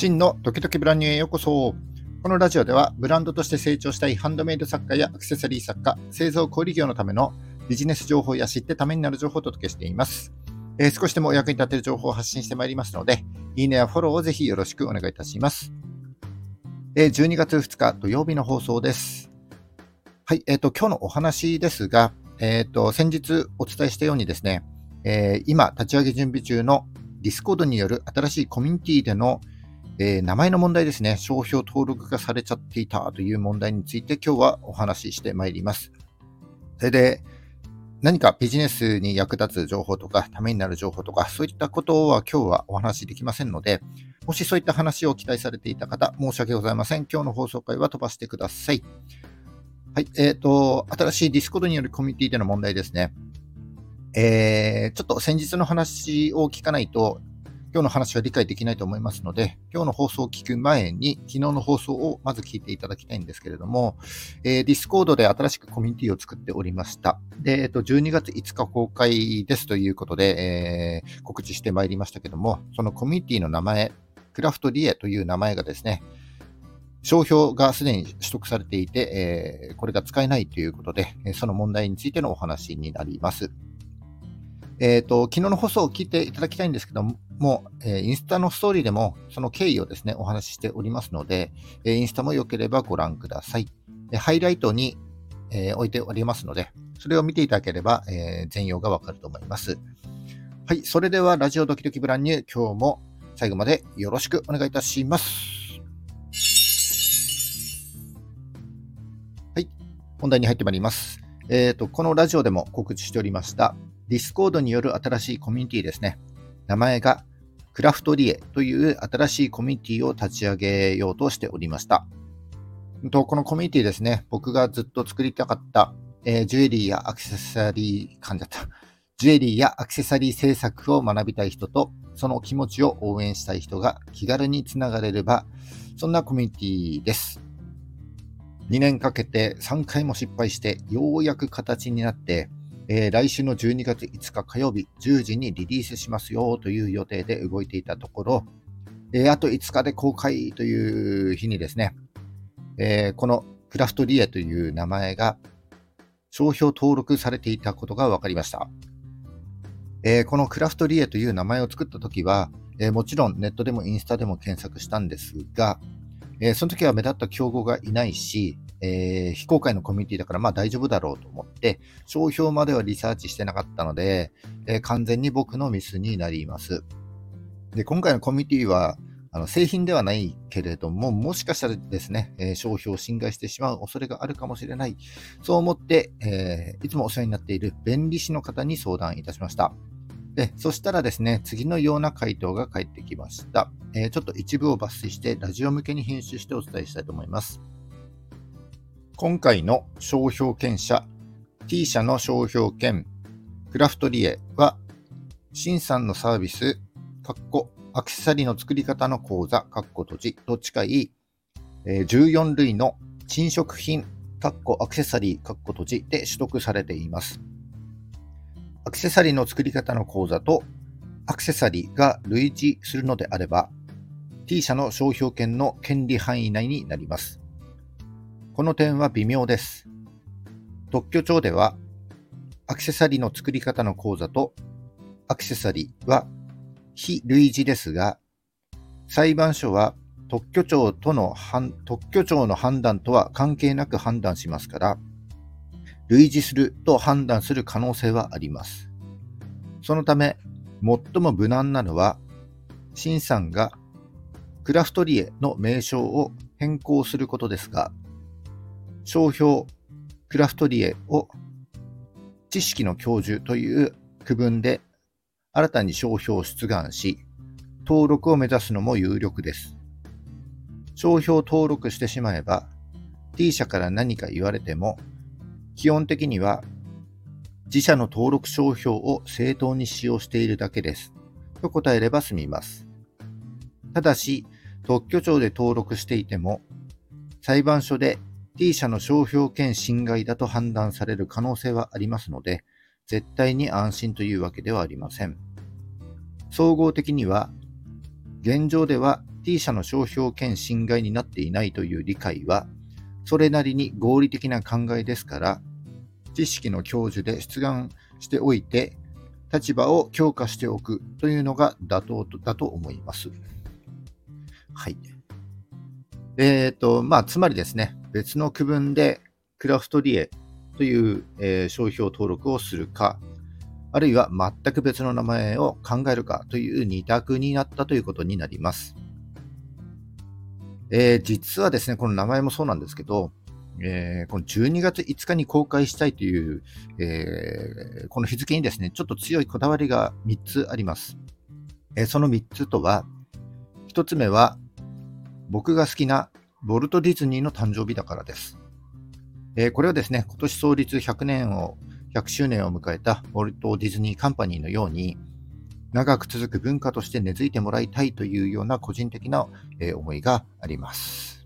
真のドキドキブランニューへようこそ。このラジオではブランドとして成長したいハンドメイド作家やアクセサリー作家、製造小売業のためのビジネス情報や知ってためになる情報をお届けしています。えー、少しでもお役に立てる情報を発信してまいりますので、いいねやフォローをぜひよろしくお願いいたします。えー、12月2日土曜日の放送です。はい、えっ、ー、と、今日のお話ですが、えっ、と、先日お伝えしたようにですね、え今立ち上げ準備中のディスコードによる新しいコミュニティでの、えー、名前の問題ですね、商標登録がされちゃっていたという問題について今日はお話ししてまいります。それで、何かビジネスに役立つ情報とか、ためになる情報とか、そういったことは今日はお話しできませんので、もしそういった話を期待されていた方、申し訳ございません。今日の放送回は飛ばしてください。はい。えっ、ー、と、新しいディスコードによるコミュニティでの問題ですね。えー、ちょっと先日の話を聞かないと、今日の話は理解できないと思いますので、今日の放送を聞く前に、昨日の放送をまず聞いていただきたいんですけれども、えー、Discord で新しくコミュニティを作っておりました。で、えっ、と、12月5日公開ですということで、えー、告知してまいりましたけども、そのコミュニティの名前、クラフトリエという名前がですね、商標がすでに取得されていて、えー、これが使えないということで、その問題についてのお話になります。えっ、ー、と、昨日の放送を聞いていただきたいんですけども、えー、インスタのストーリーでもその経緯をですね、お話ししておりますので、えー、インスタも良ければご覧ください。えハイライトに、え置いておりますので、それを見ていただければ、え全容がわかると思います。はい、それではラジオドキドキブランニュー、今日も最後までよろしくお願いいたします。はい、本題に入ってまいります。えっ、と、このラジオでも告知しておりました、ディスコードによる新しいコミュニティですね。名前がクラフトリエという新しいコミュニティを立ち上げようとしておりました。とこのコミュニティですね、僕がずっと作りたかった、えー、ジュエリーやアクセサリー、噛んじゃった。ジュエリーやアクセサリー制作を学びたい人と、その気持ちを応援したい人が気軽につながれれば、そんなコミュニティです。2年かけて3回も失敗して、ようやく形になって、えー、来週の12月5日火曜日10時にリリースしますよという予定で動いていたところ、えー、あと5日で公開という日にですね、えー、このクラフトリエという名前が商標登録されていたことが分かりました。えー、このクラフトリエという名前を作ったときは、えー、もちろんネットでもインスタでも検索したんですが、えー、その時は目立った競合がいないし、えー、非公開のコミュニティだからまあ大丈夫だろうと思って、商標まではリサーチしてなかったので、えー、完全に僕のミスになります。で、今回のコミュニティは、あの製品ではないけれども、もしかしたらですね、えー、商標を侵害してしまう恐れがあるかもしれない。そう思って、えー、いつもお世話になっている弁理士の方に相談いたしました。で、そしたらですね、次のような回答が返ってきました。えー、ちょっと一部を抜粋して、ラジオ向けに編集してお伝えしたいと思います。今回の商標権者 T 社の商標権クラフトリエは、シンさんのサービス、かっこアクセサリーの作り方の講座、かっこ閉じと近い、え、14類の珍食品、かっこアクセサリー、かっこ閉じで取得されています。アクセサリーの作り方の講座とアクセサリーが類似するのであれば、T 社の商標権の権利範囲内になります。この点は微妙です。特許庁では、アクセサリーの作り方の講座とアクセサリーは非類似ですが、裁判所は特許庁との特許庁の判断とは関係なく判断しますから、類似すると判断する可能性はあります。そのため、最も無難なのは、審さんがクラフトリエの名称を変更することですが、商標クラフトリエを知識の教授という区分で新たに商標を出願し、登録を目指すのも有力です。商標登録してしまえば、T 社から何か言われても、基本的には自社の登録商標を正当に使用しているだけです。と答えれば済みます。ただし、特許庁で登録していても、裁判所で T 社の商標権侵害だと判断される可能性はありますので、絶対に安心というわけではありません。総合的には、現状では T 社の商標権侵害になっていないという理解は、それなりに合理的な考えですから、知識の享受で出願しておいて、立場を強化しておくというのが妥当だと思います。はい。えっ、ー、と、まあ、つまりですね、別の区分でクラフトリエという、えー、商標登録をするか、あるいは全く別の名前を考えるかという二択になったということになります。えー、実はですね、この名前もそうなんですけど、えー、この12月5日に公開したいという、えー、この日付にですね、ちょっと強いこだわりが3つあります。え、その3つとは、1つ目は、僕が好きなボルト・ディズニーの誕生日だからです。えこれはですね、今年創立100年を、100周年を迎えたウォルト・ディズニー・カンパニーのように、長く続く文化として根付いてもらいたいというような個人的な、え思いがあります。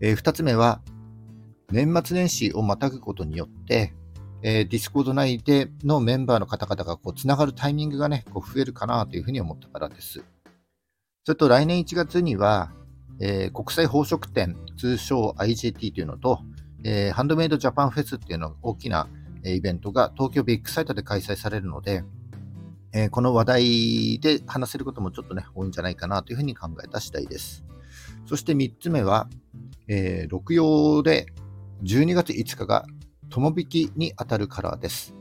えー、2つ目は、年末年始をまたぐことによって、えー、ディスコード内でのメンバーの方々がこうつながるタイミングがね、こう増えるかなというふうに思ったからです。それと来年1月には、えー、国際宝飾展、通称 IJT というのと、えー、ハンドメイドジャパンフェスっていうの大きなイベントが東京ビッグサイトで開催されるので、え、この話題で話せることもちょっとね、多いんじゃないかなというふうに考えた次第です。そして3つ目は、え、六曜で12月5日が友引きに当たるカラーです。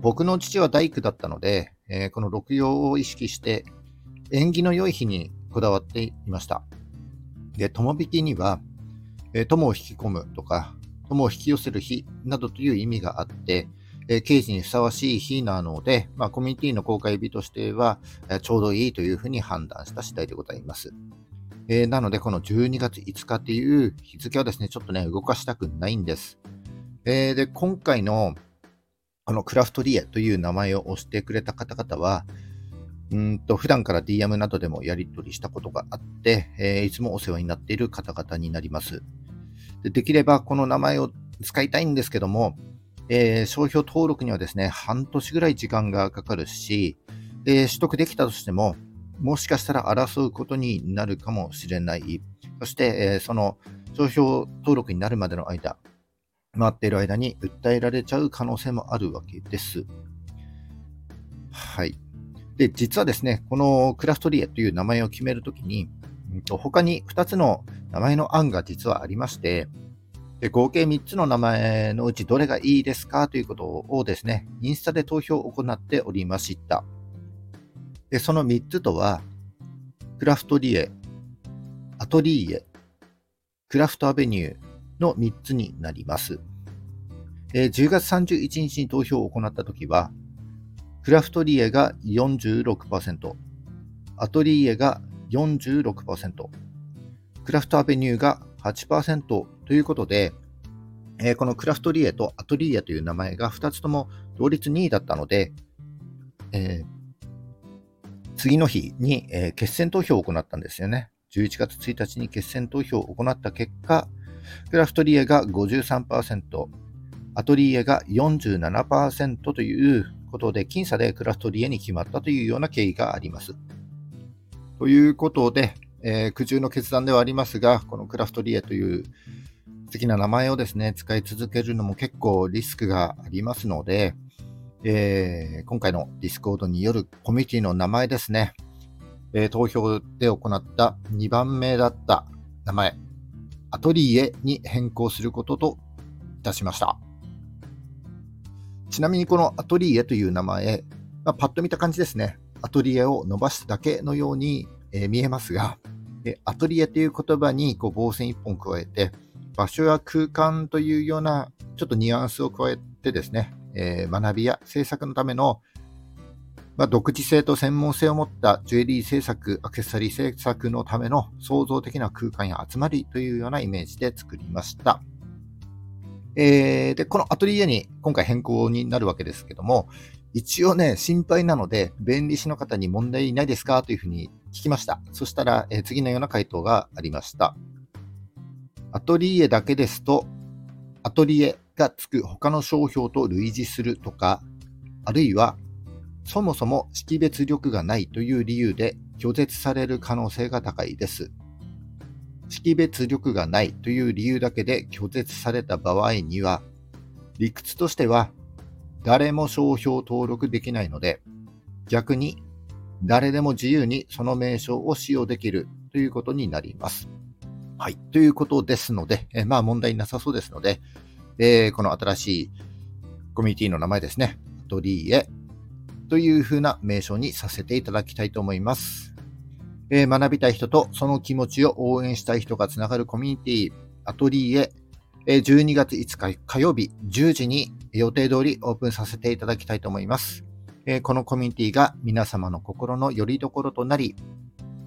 僕の父は大工だったので、え、この六曜を意識して縁起の良い日にこだわっていました。で、友引きには、え、友を引き込むとか、友を引き寄せる日などという意味があって、え、刑事にふさわしい日なので、まあ、コミュニティの公開日としては、え、ちょうどいいというふうに判断した次第でございます。えー、なので、この12月5日っていう日付をですね、ちょっとね、動かしたくないんです。えー、で、今回の、あの、クラフトリエという名前を押してくれた方々は、うんと普段から DM などでもやり取りしたことがあって、えー、いつもお世話になっている方々になりますで。できればこの名前を使いたいんですけども、えー、商標登録にはですね、半年ぐらい時間がかかるし、で取得できたとしても、もしかしたら争うことになるかもしれない。そして、えー、その商標登録になるまでの間、待っている間に訴えられちゃう可能性もあるわけです。はい。で、実はですね、このクラフトリエという名前を決めるときに、他に2つの名前の案が実はありまして、で合計3つの名前のうちどれがいいですかということをですね、インスタで投票を行っておりました。でその3つとは、クラフトリエ、アトリーエ、クラフトアベニューの3つになります。10月31日に投票を行ったときは、クラフトリエが46%、アトリエが46%、クラフトアベニューが8%ということで、えー、このクラフトリエとアトリエという名前が2つとも同率2位だったので、えー、次の日に、えー、決選投票を行ったんですよね。11月1日に決選投票を行った結果、クラフトリエが53%、アトリエが47%ということで、僅差でクラフトリエに決まったというような経緯があります。ということで、えー、苦渋の決断ではありますが、このクラフトリエという素敵な名前をですね、使い続けるのも結構リスクがありますので、えー、今回のディスコードによるコミュニティの名前ですね、えー、投票で行った2番目だった名前、アトリエに変更することといたしました。ちなみにこのアトリエという名前、まあ、パッと見た感じですね。アトリエを伸ばすだけのように、えー、見えますが、えアトリエという言葉にこう棒線1本加えて、場所や空間というようなちょっとニュアンスを加えてですね、えー、学びや制作のための、まあ、独自性と専門性を持ったジュエリー制作、アクセサリー制作のための創造的な空間や集まりというようなイメージで作りました。えー、で、このアトリエに今回変更になるわけですけども、一応ね、心配なので、弁理士の方に問題ないですかというふうに聞きました。そしたら、えー、次のような回答がありました。アトリエだけですと、アトリエがつく他の商標と類似するとか、あるいは、そもそも識別力がないという理由で拒絶される可能性が高いです。識別力がないという理由だけで拒絶された場合には、理屈としては誰も商標登録できないので、逆に誰でも自由にその名称を使用できるということになります。はい。ということですので、えまあ問題なさそうですので、えー、この新しいコミュニティの名前ですね、アトリエというふうな名称にさせていただきたいと思います。えー、学びたい人とその気持ちを応援したい人がつながるコミュニティ、アトリエ、えー、12月5日火曜日10時に予定通りオープンさせていただきたいと思います。えー、このコミュニティが皆様の心の拠り所となり、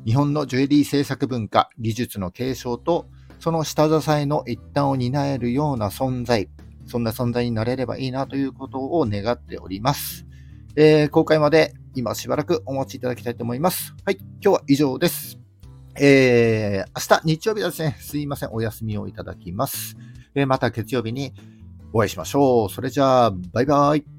日本のジュエリー制作文化、技術の継承と、その下支えの一端を担えるような存在、そんな存在になれればいいなということを願っております。えー、公開まで今しばらくお待ちいただきたいと思います。はい、今日は以上です。えー、明日日曜日はですね、すいません、お休みをいただきます。えー、また月曜日にお会いしましょう。それじゃあ、バイバイ。